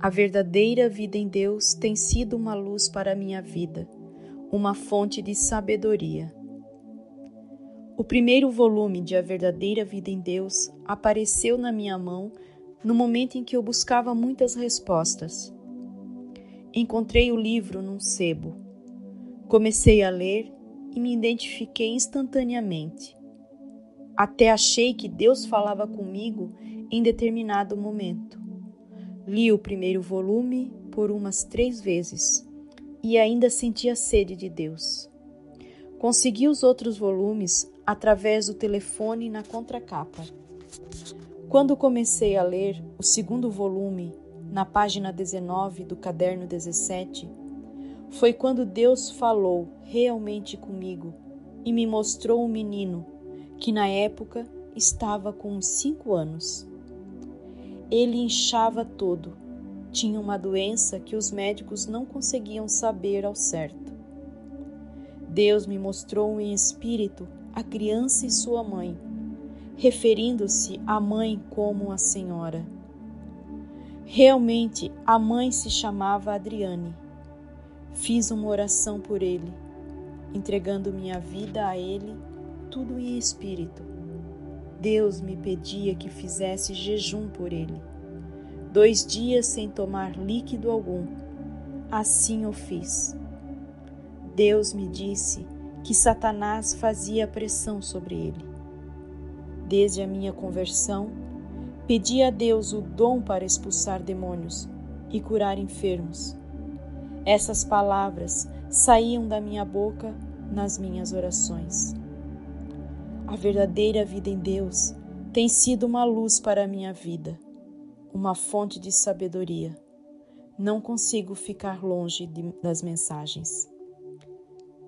A verdadeira vida em Deus tem sido uma luz para a minha vida, uma fonte de sabedoria. O primeiro volume de A Verdadeira Vida em Deus apareceu na minha mão no momento em que eu buscava muitas respostas. Encontrei o livro num sebo. Comecei a ler e me identifiquei instantaneamente. Até achei que Deus falava comigo em determinado momento. Li o primeiro volume por umas três vezes e ainda sentia sede de Deus. Consegui os outros volumes através do telefone na contracapa. Quando comecei a ler o segundo volume, na página 19 do caderno 17, foi quando Deus falou realmente comigo e me mostrou um menino que na época estava com cinco anos. Ele inchava todo, tinha uma doença que os médicos não conseguiam saber ao certo. Deus me mostrou em espírito a criança e sua mãe, referindo-se à mãe como a senhora. Realmente, a mãe se chamava Adriane. Fiz uma oração por ele, entregando minha vida a ele, tudo em espírito Deus me pedia que fizesse jejum por ele, dois dias sem tomar líquido algum. Assim o fiz. Deus me disse que Satanás fazia pressão sobre ele. Desde a minha conversão, pedi a Deus o dom para expulsar demônios e curar enfermos. Essas palavras saíam da minha boca nas minhas orações. A verdadeira vida em Deus tem sido uma luz para a minha vida, uma fonte de sabedoria. Não consigo ficar longe de, das mensagens.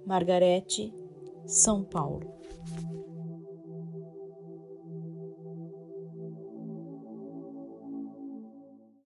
Margarete, São Paulo.